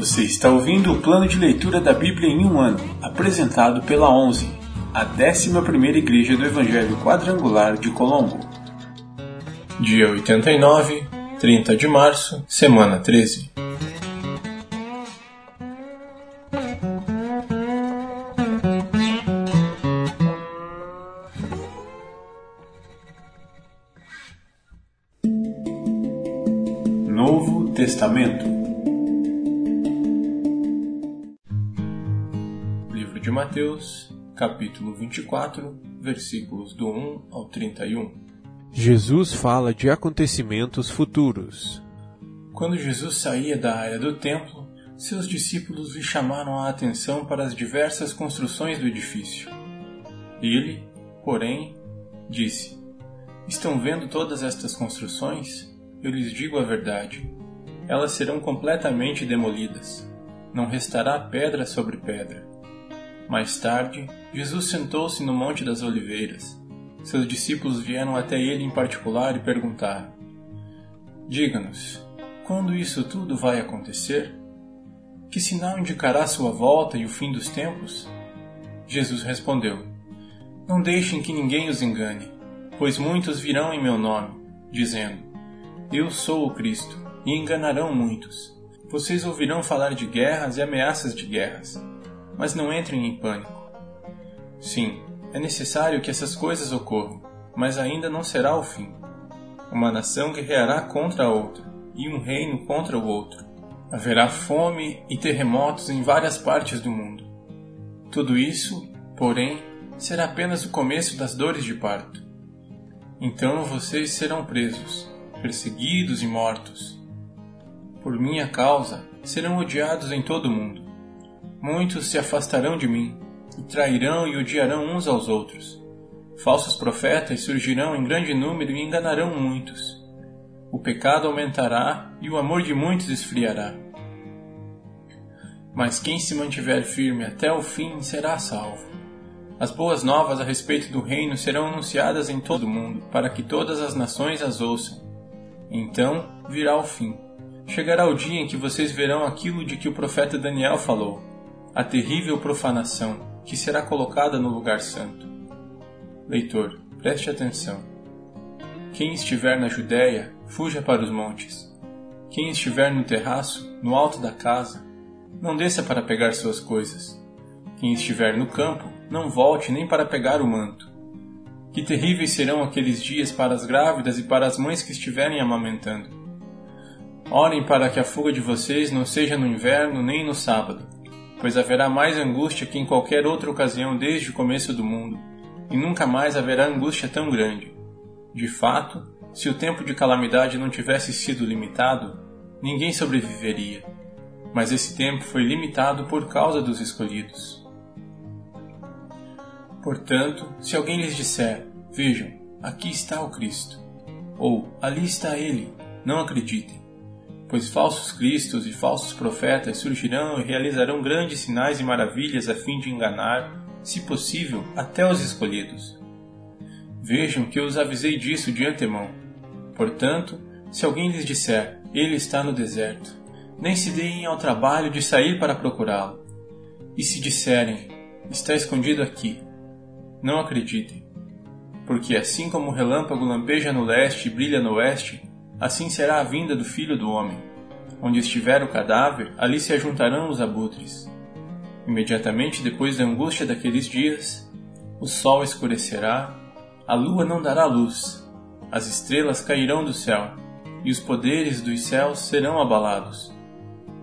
Você está ouvindo o plano de leitura da Bíblia em um ano, apresentado pela 11, a 11ª Igreja do Evangelho Quadrangular de Colombo. Dia 89, 30 de março, semana 13. Mateus, capítulo 24, versículos do 1 ao 31. Jesus fala de acontecimentos futuros. Quando Jesus saía da área do templo, seus discípulos lhe chamaram a atenção para as diversas construções do edifício. Ele, porém, disse: Estão vendo todas estas construções? Eu lhes digo a verdade. Elas serão completamente demolidas. Não restará pedra sobre pedra. Mais tarde, Jesus sentou-se no Monte das Oliveiras. Seus discípulos vieram até ele em particular e perguntaram: Diga-nos, quando isso tudo vai acontecer? Que sinal indicará sua volta e o fim dos tempos? Jesus respondeu: Não deixem que ninguém os engane, pois muitos virão em meu nome, dizendo: eu sou o Cristo, e enganarão muitos. Vocês ouvirão falar de guerras e ameaças de guerras, mas não entrem em pânico. Sim, é necessário que essas coisas ocorram, mas ainda não será o fim. Uma nação guerreará contra a outra, e um reino contra o outro. Haverá fome e terremotos em várias partes do mundo. Tudo isso, porém, será apenas o começo das dores de parto. Então vocês serão presos perseguidos e mortos. Por minha causa serão odiados em todo o mundo. Muitos se afastarão de mim, e trairão e odiarão uns aos outros. Falsos profetas surgirão em grande número e enganarão muitos. O pecado aumentará e o amor de muitos esfriará. Mas quem se mantiver firme até o fim será salvo. As boas novas a respeito do reino serão anunciadas em todo o mundo, para que todas as nações as ouçam. Então virá o fim. Chegará o dia em que vocês verão aquilo de que o profeta Daniel falou, a terrível profanação que será colocada no lugar santo. Leitor, preste atenção. Quem estiver na Judéia, fuja para os montes. Quem estiver no terraço, no alto da casa, não desça para pegar suas coisas. Quem estiver no campo, não volte nem para pegar o manto. Que terríveis serão aqueles dias para as grávidas e para as mães que estiverem amamentando. Orem para que a fuga de vocês não seja no inverno nem no sábado, pois haverá mais angústia que em qualquer outra ocasião desde o começo do mundo, e nunca mais haverá angústia tão grande. De fato, se o tempo de calamidade não tivesse sido limitado, ninguém sobreviveria. Mas esse tempo foi limitado por causa dos escolhidos. Portanto, se alguém lhes disser: Vejam, aqui está o Cristo, ou ali está ele, não acreditem, pois falsos cristos e falsos profetas surgirão e realizarão grandes sinais e maravilhas a fim de enganar, se possível, até os escolhidos. Vejam que eu os avisei disso de antemão. Portanto, se alguém lhes disser: Ele está no deserto, nem se deem ao trabalho de sair para procurá-lo. E se disserem: Está escondido aqui, não acreditem. Porque assim como o relâmpago lampeja no leste e brilha no oeste, assim será a vinda do Filho do Homem. Onde estiver o cadáver, ali se ajuntarão os abutres. Imediatamente depois da angústia daqueles dias, o sol escurecerá, a lua não dará luz, as estrelas cairão do céu, e os poderes dos céus serão abalados.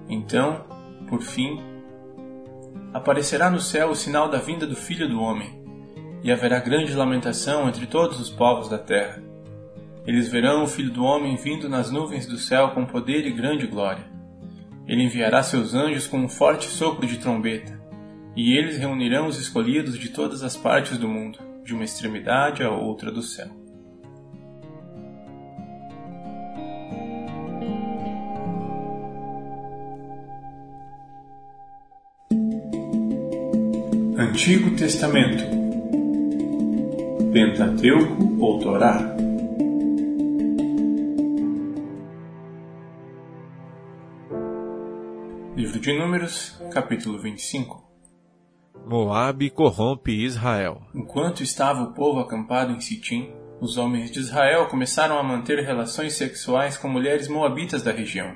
Então, por fim, aparecerá no céu o sinal da vinda do Filho do Homem e haverá grande lamentação entre todos os povos da terra. Eles verão o Filho do Homem vindo nas nuvens do céu com poder e grande glória. Ele enviará seus anjos com um forte sopro de trombeta, e eles reunirão os escolhidos de todas as partes do mundo, de uma extremidade à outra do céu. Antigo Testamento Pentateuco ou Torá. Livro de Números, capítulo 25 Moabe corrompe Israel. Enquanto estava o povo acampado em Sitim, os homens de Israel começaram a manter relações sexuais com mulheres moabitas da região.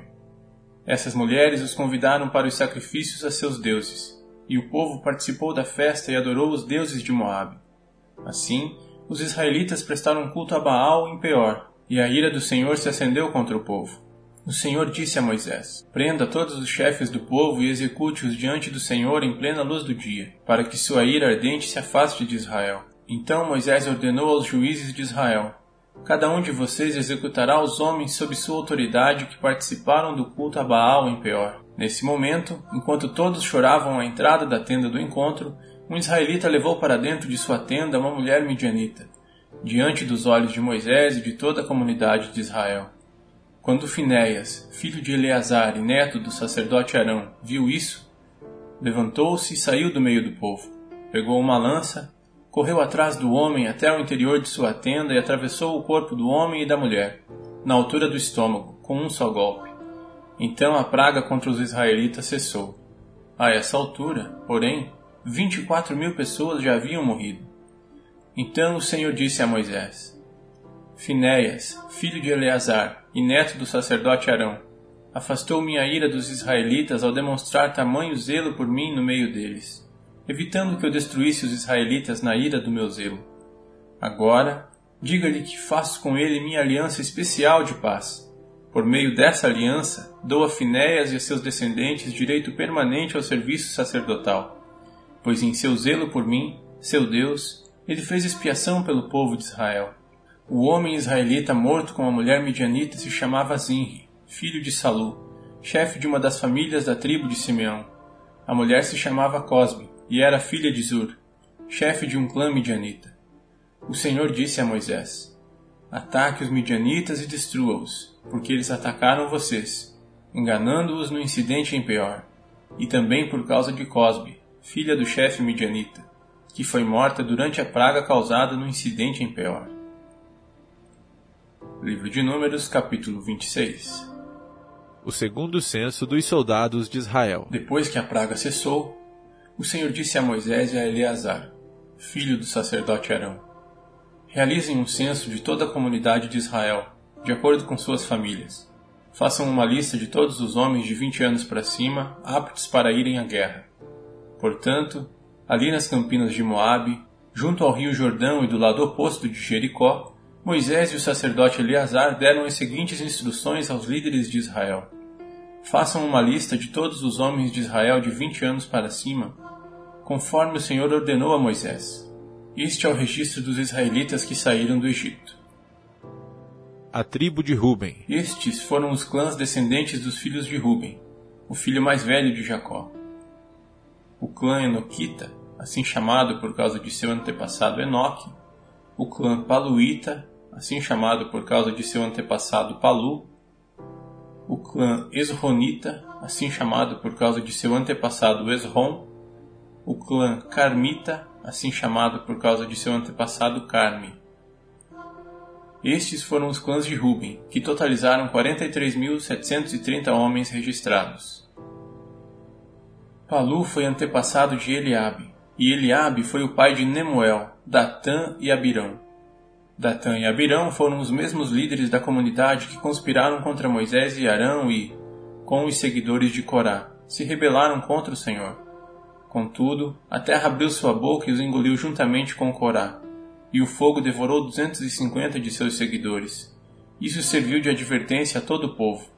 Essas mulheres os convidaram para os sacrifícios a seus deuses, e o povo participou da festa e adorou os deuses de Moabe. Assim, os israelitas prestaram culto a Baal em Peor, e a ira do Senhor se acendeu contra o povo. O Senhor disse a Moisés: Prenda todos os chefes do povo e execute-os diante do Senhor em plena luz do dia, para que sua ira ardente se afaste de Israel. Então Moisés ordenou aos juízes de Israel: Cada um de vocês executará os homens sob sua autoridade que participaram do culto a Baal em Peor. Nesse momento, enquanto todos choravam à entrada da tenda do encontro, um israelita levou para dentro de sua tenda uma mulher midianita, diante dos olhos de Moisés e de toda a comunidade de Israel. Quando Finéias, filho de Eleazar e neto do sacerdote Arão, viu isso, levantou-se e saiu do meio do povo. Pegou uma lança, correu atrás do homem até o interior de sua tenda e atravessou o corpo do homem e da mulher, na altura do estômago, com um só golpe. Então a praga contra os israelitas cessou. A essa altura, porém, vinte e quatro mil pessoas já haviam morrido. Então o Senhor disse a Moisés: Finéias, filho de Eleazar e neto do sacerdote Arão, afastou minha ira dos israelitas ao demonstrar tamanho zelo por mim no meio deles, evitando que eu destruísse os israelitas na ira do meu zelo. Agora, diga-lhe que faço com ele minha aliança especial de paz. Por meio dessa aliança, dou a Finéias e a seus descendentes direito permanente ao serviço sacerdotal, pois em seu zelo por mim, seu Deus, ele fez expiação pelo povo de Israel. O homem israelita morto com a mulher midianita se chamava Zinri, filho de Salu, chefe de uma das famílias da tribo de Simeão. A mulher se chamava Cosbe e era filha de Zur, chefe de um clã midianita. O Senhor disse a Moisés: Ataque os midianitas e destrua-os, porque eles atacaram vocês, enganando-os no incidente em Peor, e também por causa de Cosbe, filha do chefe midianita, que foi morta durante a praga causada no incidente em Peor. Livro de Números, capítulo 26 O segundo censo dos soldados de Israel. Depois que a praga cessou, o Senhor disse a Moisés e a Eleazar, filho do sacerdote Arão: Realizem um censo de toda a comunidade de Israel, de acordo com suas famílias. Façam uma lista de todos os homens de 20 anos para cima, aptos para irem à guerra. Portanto, ali nas campinas de Moabe, junto ao rio Jordão e do lado oposto de Jericó, Moisés e o sacerdote Eleazar deram as seguintes instruções aos líderes de Israel: Façam uma lista de todos os homens de Israel de vinte anos para cima, conforme o Senhor ordenou a Moisés. Este é o registro dos israelitas que saíram do Egito. A tribo de Ruben. Estes foram os clãs descendentes dos filhos de Ruben, o filho mais velho de Jacó. O clã Enoquita, assim chamado por causa de seu antepassado Enoque, o clã Paluíta, assim chamado por causa de seu antepassado Palu, o clã Esronita, assim chamado por causa de seu antepassado Esron, o clã Carmita, assim chamado por causa de seu antepassado Carme. Estes foram os clãs de Ruben, que totalizaram 43.730 homens registrados. Palu foi antepassado de Eliabe, e Eliabe foi o pai de Nemuel, Datã e Abirão. Datã e Abirão foram os mesmos líderes da comunidade que conspiraram contra Moisés e Arão e, com os seguidores de Corá, se rebelaram contra o Senhor. Contudo, a terra abriu sua boca e os engoliu juntamente com Corá, e o fogo devorou 250 de seus seguidores. Isso serviu de advertência a todo o povo.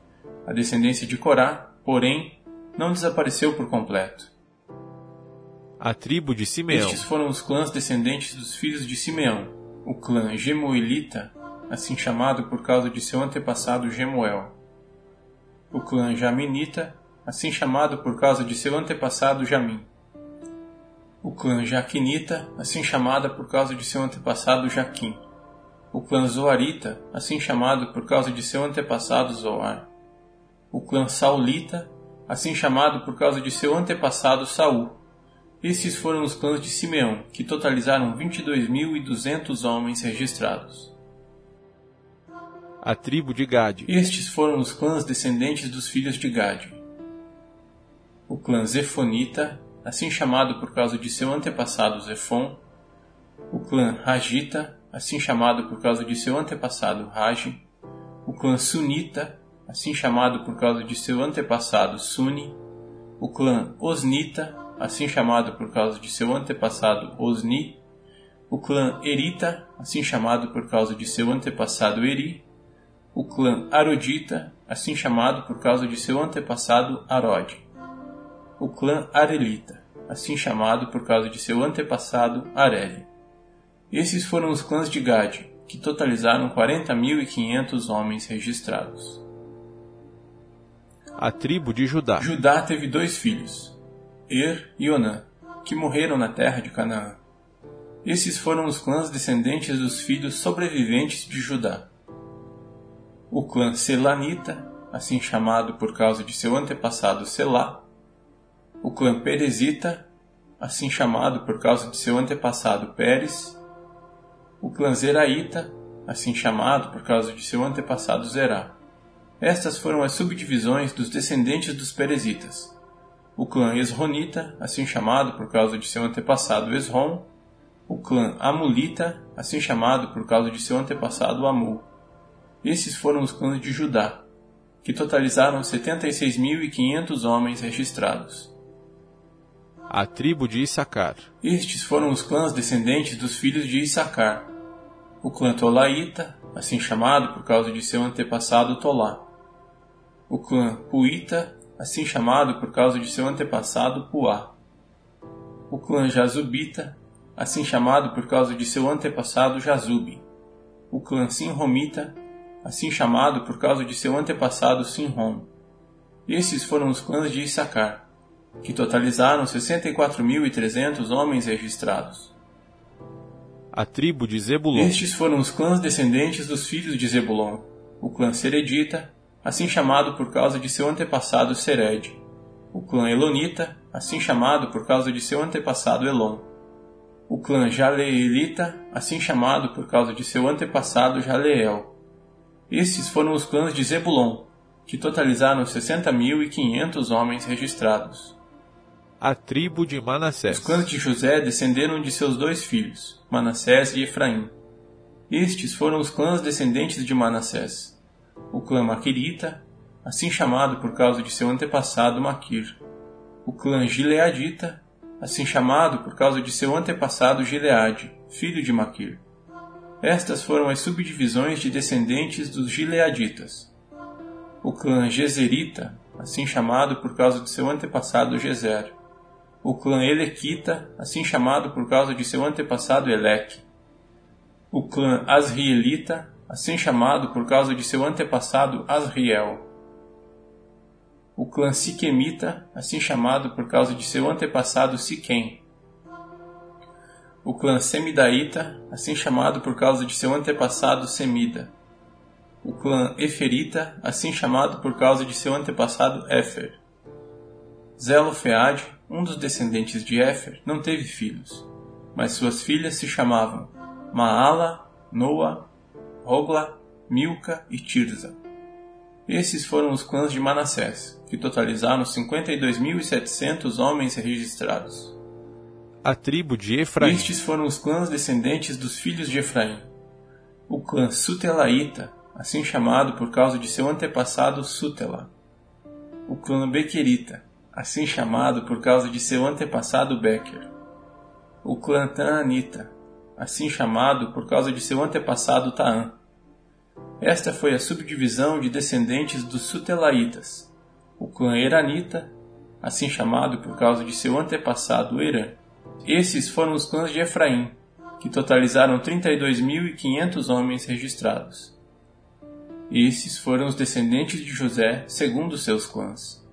A descendência de Corá, porém, não desapareceu por completo. A tribo de Simeão. Estes foram os clãs descendentes dos filhos de Simeão, o clã Gemuelita, assim chamado por causa de seu antepassado Gemuel. O clã Jaminita, assim chamado por causa de seu antepassado Jamim. O clã Jaquinita, assim chamado por causa de seu antepassado Jaquim. O clã Zoarita, assim chamado por causa de seu antepassado Zoar. O clã Saulita, assim chamado por causa de seu antepassado Saul esses foram os clãs de Simeão, que totalizaram 22.200 homens registrados. A tribo de Gade. Estes foram os clãs descendentes dos filhos de Gade. o clã Zefonita, assim chamado por causa de seu antepassado Zefon, o clã Rajita, assim chamado por causa de seu antepassado Raji, o clã Sunita, assim chamado por causa de seu antepassado Suni, o clã Osnita, assim chamado por causa de seu antepassado Osni, o clã Erita, assim chamado por causa de seu antepassado Eri, o clã Arodita, assim chamado por causa de seu antepassado Arod, o clã Arelita, assim chamado por causa de seu antepassado Areli. Esses foram os clãs de Gad, que totalizaram 40.500 homens registrados. A tribo de Judá. Judá teve dois filhos, Er e Onã, que morreram na terra de Canaã. Esses foram os clãs descendentes dos filhos sobreviventes de Judá. O clã Selanita, assim chamado por causa de seu antepassado Selá. O clã Perezita, assim chamado por causa de seu antepassado Pérez o clã Zeraíta, assim chamado por causa de seu antepassado Zerá. Estas foram as subdivisões dos descendentes dos Perezitas. O clã Esronita, assim chamado por causa de seu antepassado Esron. O clã Amulita, assim chamado por causa de seu antepassado Amul. Esses foram os clãs de Judá, que totalizaram 76.500 homens registrados a tribo de Issacar. Estes foram os clãs descendentes dos filhos de Issacar, o clã Tolaíta, assim chamado por causa de seu antepassado Tolá, o clã Puíta, assim chamado por causa de seu antepassado Puá, o clã Jazubita, assim chamado por causa de seu antepassado Jazube, o clã Sinromita, assim chamado por causa de seu antepassado Sinrom. Esses foram os clãs de Issacar, que totalizaram 64.300 homens registrados a tribo de Zebulon. Estes foram os clãs descendentes dos filhos de Zebulon, o clã Seredita, assim chamado por causa de seu antepassado Sered, o clã Elonita, assim chamado por causa de seu antepassado Elon, o clã Jaleelita, assim chamado por causa de seu antepassado Jaleel. Estes foram os clãs de Zebulon, que totalizaram 60.500 homens registrados a tribo de Manassés. Os clãs de José descenderam de seus dois filhos, Manassés e Efraim. Estes foram os clãs descendentes de Manassés. O clã Maquirita, assim chamado por causa de seu antepassado Maquir. O clã Gileadita, assim chamado por causa de seu antepassado Gileade, filho de Maquir. Estas foram as subdivisões de descendentes dos Gileaditas. O clã Gezerita, assim chamado por causa de seu antepassado Gezer o clã Elequita, assim chamado por causa de seu antepassado Eleque, o clã Asrielita, assim chamado por causa de seu antepassado Asriel, o clã Siquemita, assim chamado por causa de seu antepassado Siquém, o clã Semidaíta, assim chamado por causa de seu antepassado Semida, o clã Eferita, assim chamado por causa de seu antepassado Éfer, Zelofeade, um dos descendentes de Éfer, não teve filhos, mas suas filhas se chamavam Maala, Noa, Rogla, Milca e Tirza. Esses foram os clãs de Manassés, que totalizaram 52.700 homens registrados. A tribo de Efraim. Estes foram os clãs descendentes dos filhos de Efraim. O clã Sutelaíta, assim chamado por causa de seu antepassado Sutela. O clã Bequerita, assim chamado por causa de seu antepassado Becker. O clã Taanita, assim chamado por causa de seu antepassado Taan. Esta foi a subdivisão de descendentes dos Sutelaitas. O clã Eranita, assim chamado por causa de seu antepassado Eran. Esses foram os clãs de Efraim, que totalizaram 32.500 homens registrados. Esses foram os descendentes de José segundo seus clãs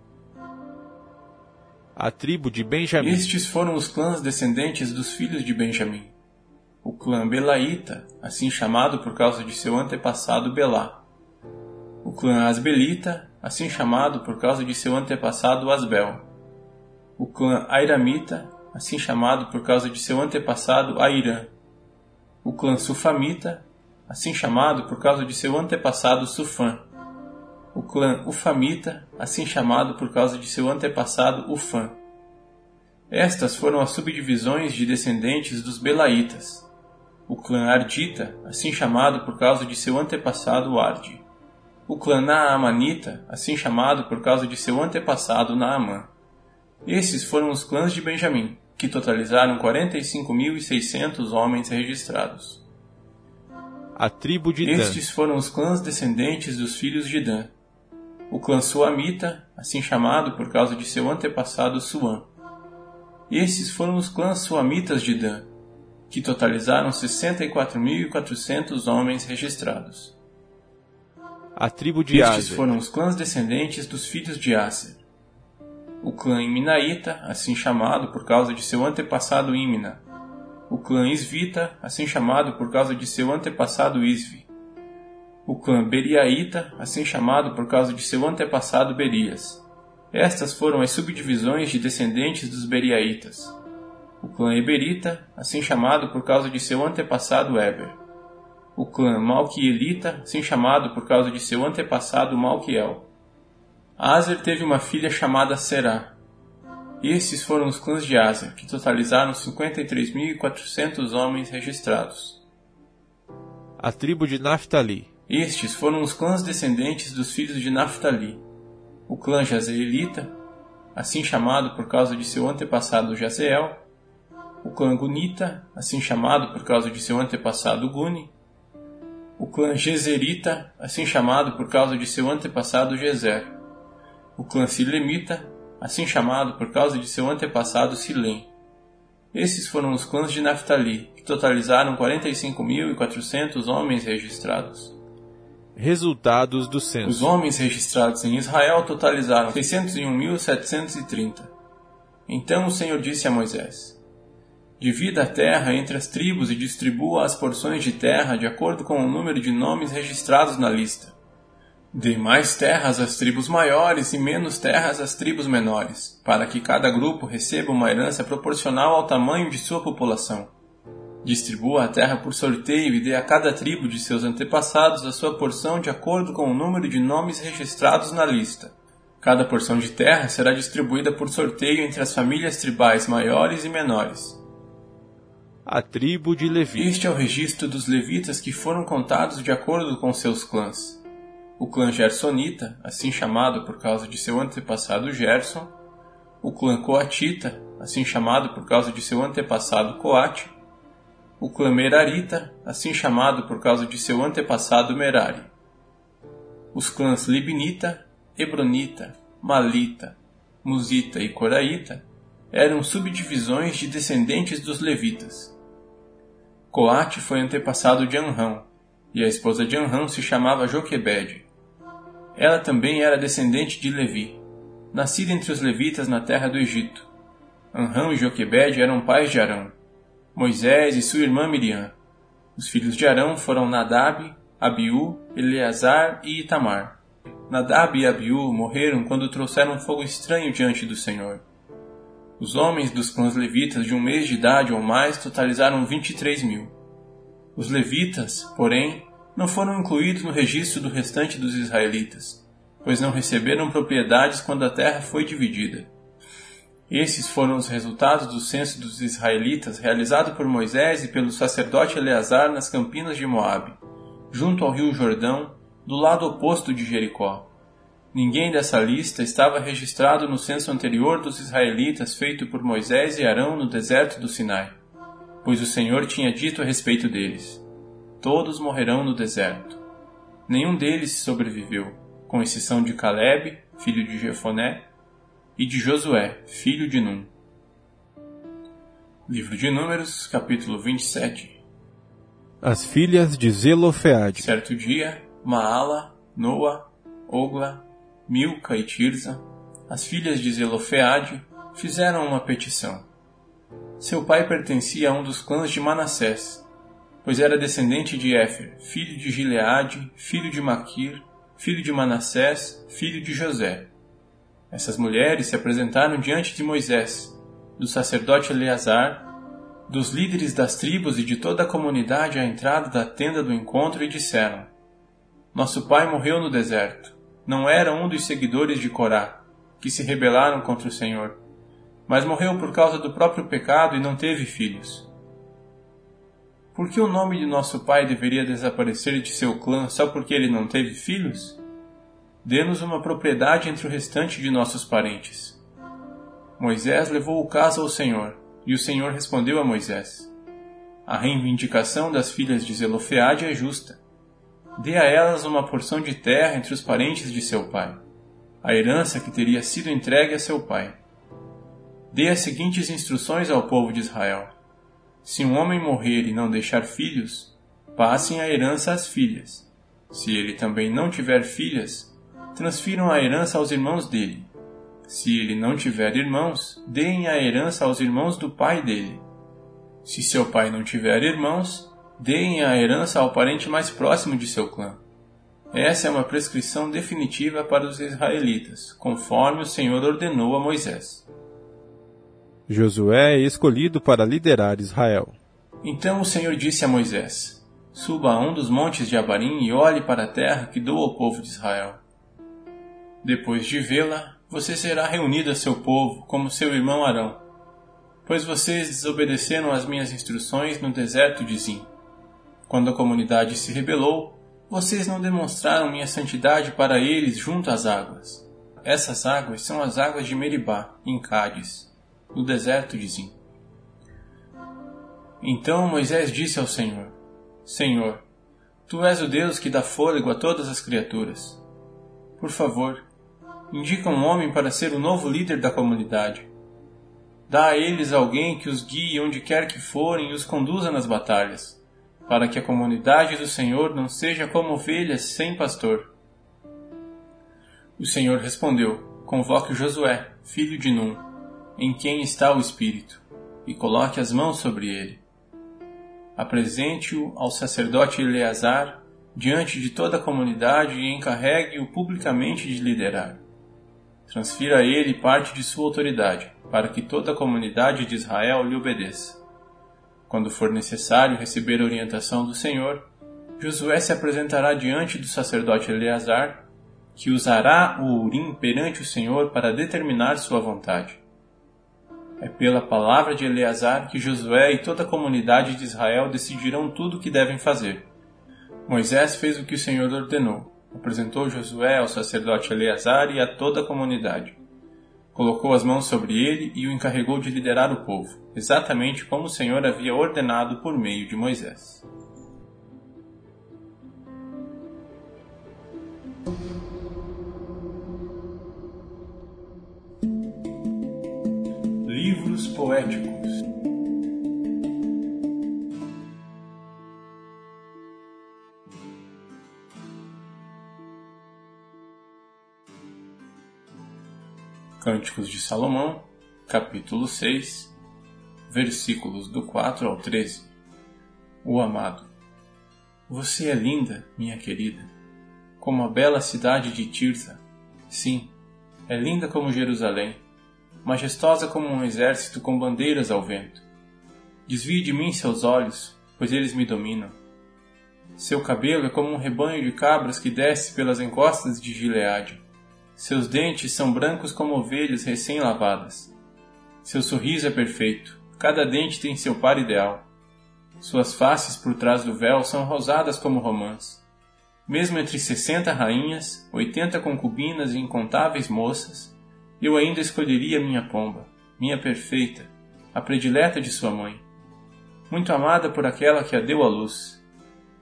a tribo de Benjamim. Estes foram os clãs descendentes dos filhos de Benjamim. O clã Belaíta, assim chamado por causa de seu antepassado Belá. O clã Asbelita, assim chamado por causa de seu antepassado Asbel. O clã Airamita, assim chamado por causa de seu antepassado Airã. O clã Sufamita, assim chamado por causa de seu antepassado Sufã. O clã Ufamita, assim chamado por causa de seu antepassado Ufam. Estas foram as subdivisões de descendentes dos Belaitas. O clã Ardita, assim chamado por causa de seu antepassado Ardi. O clã Naamanita, assim chamado por causa de seu antepassado Naamã. Esses foram os clãs de Benjamim, que totalizaram 45.600 homens registrados. A tribo de Dan. Estes foram os clãs descendentes dos filhos de Dan. O clã Suamita, assim chamado por causa de seu antepassado Suam. Esses foram os clãs suamitas de Dan, que totalizaram 64.400 homens registrados. A tribo de Estes Aser. foram os clãs descendentes dos filhos de Aser. O clã Iminaíta, assim chamado por causa de seu antepassado Imna. O clã Isvita, assim chamado por causa de seu antepassado Isvi. O clã Beriaíta, assim chamado por causa de seu antepassado Berias. Estas foram as subdivisões de descendentes dos Beriaitas. O clã Eberita, assim chamado por causa de seu antepassado Eber. O clã Malquielita, assim chamado por causa de seu antepassado Malquiel. Azer teve uma filha chamada Será. Esses foram os clãs de Azer, que totalizaram 53.400 homens registrados. A tribo de Naphtali. Estes foram os clãs descendentes dos filhos de Naphtali. O clã Jazeelita, assim chamado por causa de seu antepassado Jazeel. O clã Gunita, assim chamado por causa de seu antepassado Guni. O clã Gezerita, assim chamado por causa de seu antepassado Gezer. O clã Silemita, assim chamado por causa de seu antepassado Silem. Esses foram os clãs de Naphtali, que totalizaram 45.400 homens registrados. Resultados do Os censo. homens registrados em Israel totalizaram 601.730. Então o Senhor disse a Moisés: Divida a terra entre as tribos e distribua as porções de terra de acordo com o número de nomes registrados na lista. Dê mais terras às tribos maiores e menos terras às tribos menores, para que cada grupo receba uma herança proporcional ao tamanho de sua população. Distribua a terra por sorteio e dê a cada tribo de seus antepassados a sua porção de acordo com o número de nomes registrados na lista. Cada porção de terra será distribuída por sorteio entre as famílias tribais maiores e menores. A tribo de Levi. Este é o registro dos levitas que foram contados de acordo com seus clãs. O clã Gersonita, assim chamado por causa de seu antepassado Gerson. O clã Coatita, assim chamado por causa de seu antepassado Coate. O clã Merarita, assim chamado por causa de seu antepassado Merari. Os clãs Libnita, Hebronita, Malita, Musita e Coraíta eram subdivisões de descendentes dos levitas. Coate foi antepassado de Anrão, e a esposa de Anrão se chamava Joquebede. Ela também era descendente de Levi, nascida entre os levitas na terra do Egito. Anrão e Joquebede eram pais de Arão, Moisés e sua irmã Miriam. Os filhos de Arão foram Nadab, Abiú, Eleazar e Itamar. Nadab e Abiú morreram quando trouxeram fogo estranho diante do Senhor. Os homens dos clãs levitas de um mês de idade ou mais totalizaram 23 mil. Os levitas, porém, não foram incluídos no registro do restante dos israelitas, pois não receberam propriedades quando a terra foi dividida. Esses foram os resultados do censo dos israelitas realizado por Moisés e pelo sacerdote Eleazar nas campinas de Moabe, junto ao rio Jordão, do lado oposto de Jericó. Ninguém dessa lista estava registrado no censo anterior dos israelitas feito por Moisés e Arão no deserto do Sinai, pois o Senhor tinha dito a respeito deles: Todos morrerão no deserto. Nenhum deles sobreviveu, com exceção de Caleb, filho de Jefoné, e de Josué, filho de Num. Livro de Números, capítulo 27. As filhas de Zelofeade. Certo dia, Maala, Noa, Ogla, Milca e Tirza, as filhas de Zelofeade, fizeram uma petição. Seu pai pertencia a um dos clãs de Manassés, pois era descendente de Éfer, filho de Gileade, filho de Maquir, filho de Manassés, filho de José. Essas mulheres se apresentaram diante de Moisés, do sacerdote Eleazar, dos líderes das tribos e de toda a comunidade à entrada da tenda do encontro e disseram: Nosso pai morreu no deserto. Não era um dos seguidores de Corá, que se rebelaram contra o Senhor, mas morreu por causa do próprio pecado e não teve filhos. Por que o nome de nosso pai deveria desaparecer de seu clã só porque ele não teve filhos? Dê-nos uma propriedade entre o restante de nossos parentes. Moisés levou o caso ao Senhor, e o Senhor respondeu a Moisés: A reivindicação das filhas de Zelofeade é justa. Dê a elas uma porção de terra entre os parentes de seu pai, a herança que teria sido entregue a seu pai. Dê as seguintes instruções ao povo de Israel: Se um homem morrer e não deixar filhos, passem a herança às filhas. Se ele também não tiver filhas, transfiram a herança aos irmãos dele. Se ele não tiver irmãos, deem a herança aos irmãos do pai dele. Se seu pai não tiver irmãos, deem a herança ao parente mais próximo de seu clã. Essa é uma prescrição definitiva para os israelitas, conforme o Senhor ordenou a Moisés. Josué é escolhido para liderar Israel. Então o Senhor disse a Moisés: Suba a um dos montes de Abarim e olhe para a terra que dou ao povo de Israel. Depois de vê-la, você será reunido a seu povo, como seu irmão Arão, pois vocês desobedeceram às minhas instruções no deserto de Zim. Quando a comunidade se rebelou, vocês não demonstraram minha santidade para eles junto às águas. Essas águas são as águas de Meribá, em Cádiz, no deserto de Zim. Então Moisés disse ao Senhor: Senhor, tu és o Deus que dá fôlego a todas as criaturas. Por favor, indica um homem para ser o novo líder da comunidade. Dá a eles alguém que os guie onde quer que forem e os conduza nas batalhas, para que a comunidade do Senhor não seja como ovelhas sem pastor. O Senhor respondeu: Convoque Josué, filho de Num, em quem está o Espírito, e coloque as mãos sobre ele. Apresente-o ao sacerdote Eleazar diante de toda a comunidade e encarregue-o publicamente de liderar transfira a ele parte de sua autoridade, para que toda a comunidade de Israel lhe obedeça. Quando for necessário receber a orientação do Senhor, Josué se apresentará diante do sacerdote Eleazar, que usará o Urim perante o Senhor para determinar sua vontade. É pela palavra de Eleazar que Josué e toda a comunidade de Israel decidirão tudo o que devem fazer. Moisés fez o que o Senhor ordenou apresentou Josué ao sacerdote Eleazar e a toda a comunidade. Colocou as mãos sobre ele e o encarregou de liderar o povo, exatamente como o Senhor havia ordenado por meio de Moisés. Livros poéticos Cânticos de Salomão, capítulo 6, versículos do 4 ao 13. O amado. Você é linda, minha querida, como a bela cidade de Tirza. Sim, é linda como Jerusalém, majestosa como um exército com bandeiras ao vento. Desvie de mim seus olhos, pois eles me dominam. Seu cabelo é como um rebanho de cabras que desce pelas encostas de Gileade. Seus dentes são brancos como ovelhas recém-lavadas. Seu sorriso é perfeito. Cada dente tem seu par ideal. Suas faces por trás do véu são rosadas como romãs. Mesmo entre sessenta rainhas, oitenta concubinas e incontáveis moças, eu ainda escolheria minha pomba, minha perfeita, a predileta de sua mãe, muito amada por aquela que a deu à luz.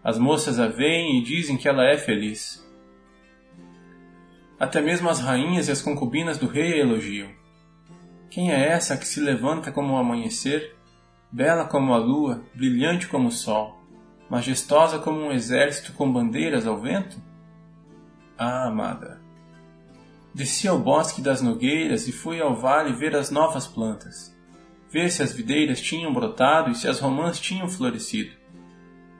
As moças a veem e dizem que ela é feliz. Até mesmo as rainhas e as concubinas do rei a elogiam. Quem é essa que se levanta como o amanhecer, bela como a lua, brilhante como o sol, majestosa como um exército com bandeiras ao vento? Ah, amada! Desci ao bosque das nogueiras e fui ao vale ver as novas plantas, ver se as videiras tinham brotado e se as romãs tinham florescido.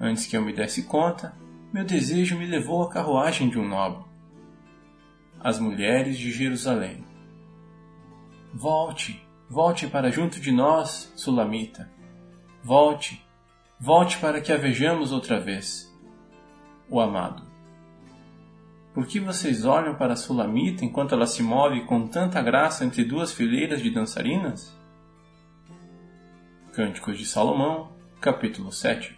Antes que eu me desse conta, meu desejo me levou à carruagem de um nobre as mulheres de Jerusalém. Volte, volte para junto de nós, Sulamita. Volte, volte para que a vejamos outra vez. O amado. Por que vocês olham para a Sulamita enquanto ela se move com tanta graça entre duas fileiras de dançarinas? Cânticos de Salomão, capítulo 7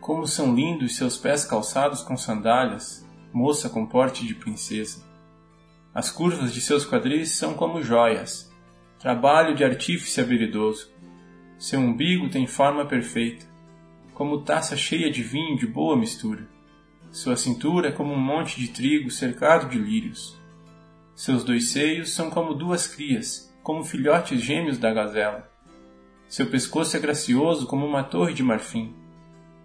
Como são lindos seus pés calçados com sandálias, moça com porte de princesa. As curvas de seus quadris são como joias, trabalho de artífice habilidoso. Seu umbigo tem forma perfeita, como taça cheia de vinho de boa mistura. Sua cintura é como um monte de trigo cercado de lírios. Seus dois seios são como duas crias, como filhotes gêmeos da gazela. Seu pescoço é gracioso como uma torre de marfim.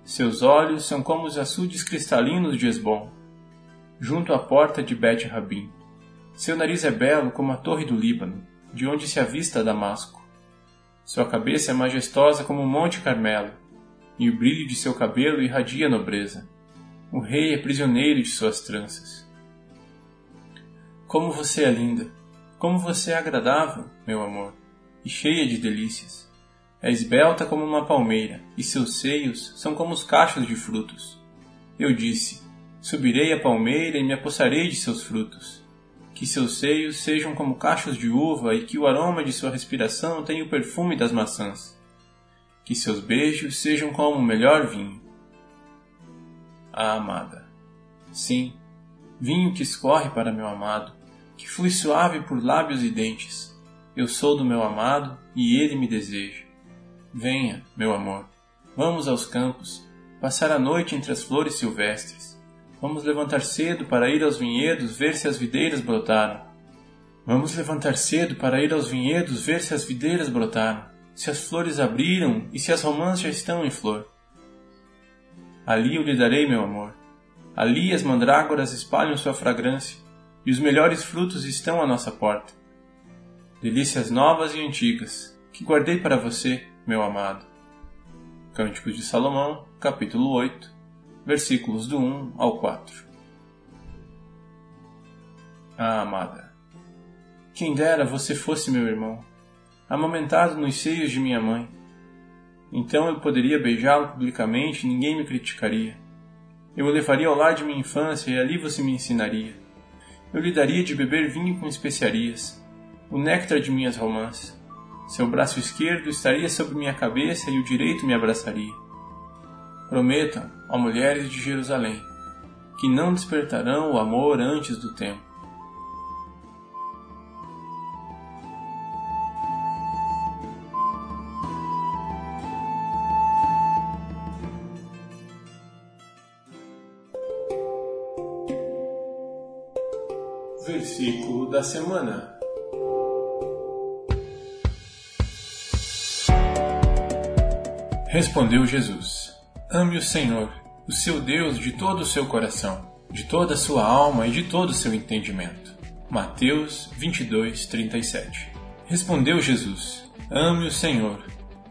Seus olhos são como os açudes cristalinos de Esbom, junto à porta de Bet Rabim. Seu nariz é belo como a torre do Líbano, de onde se avista Damasco. Sua cabeça é majestosa como o Monte Carmelo, e o brilho de seu cabelo irradia nobreza. O rei é prisioneiro de suas tranças. Como você é linda! Como você é agradável, meu amor, e cheia de delícias. É esbelta como uma palmeira, e seus seios são como os cachos de frutos. Eu disse: Subirei a palmeira e me apossarei de seus frutos. Que seus seios sejam como cachos de uva e que o aroma de sua respiração tenha o perfume das maçãs. Que seus beijos sejam como o melhor vinho a amada. Sim, vinho que escorre para meu amado, que flui suave por lábios e dentes. Eu sou do meu amado e ele me deseja. Venha, meu amor, vamos aos campos, passar a noite entre as flores silvestres. Vamos levantar cedo para ir aos vinhedos ver se as videiras brotaram. Vamos levantar cedo para ir aos vinhedos ver se as videiras brotaram, se as flores abriram e se as romãs já estão em flor. Ali eu lhe darei meu amor. Ali as mandrágoras espalham sua fragrância, e os melhores frutos estão à nossa porta. Delícias novas e antigas, que guardei para você, meu amado. Cânticos de Salomão, capítulo 8, versículos do 1 ao 4. Ah, amada, quem dera você fosse meu irmão, amamentado nos seios de minha mãe então eu poderia beijá-lo publicamente e ninguém me criticaria. Eu o levaria ao lar de minha infância e ali você me ensinaria. Eu lhe daria de beber vinho com especiarias, o néctar de minhas romances. Seu braço esquerdo estaria sobre minha cabeça e o direito me abraçaria. Prometam, ó mulheres de Jerusalém, que não despertarão o amor antes do tempo. Versículo da semana. Respondeu Jesus: Ame o Senhor, o seu Deus, de todo o seu coração, de toda a sua alma e de todo o seu entendimento. Mateus 22, 37. Respondeu Jesus: Ame o Senhor,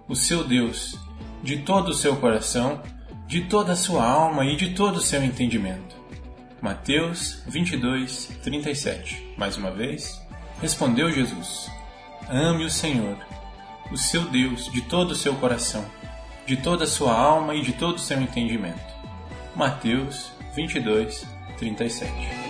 o seu Deus, de todo o seu coração, de toda a sua alma e de todo o seu entendimento. Mateus 22, 37. Mais uma vez, respondeu Jesus: Ame o Senhor, o seu Deus, de todo o seu coração, de toda a sua alma e de todo o seu entendimento. Mateus 22, 37.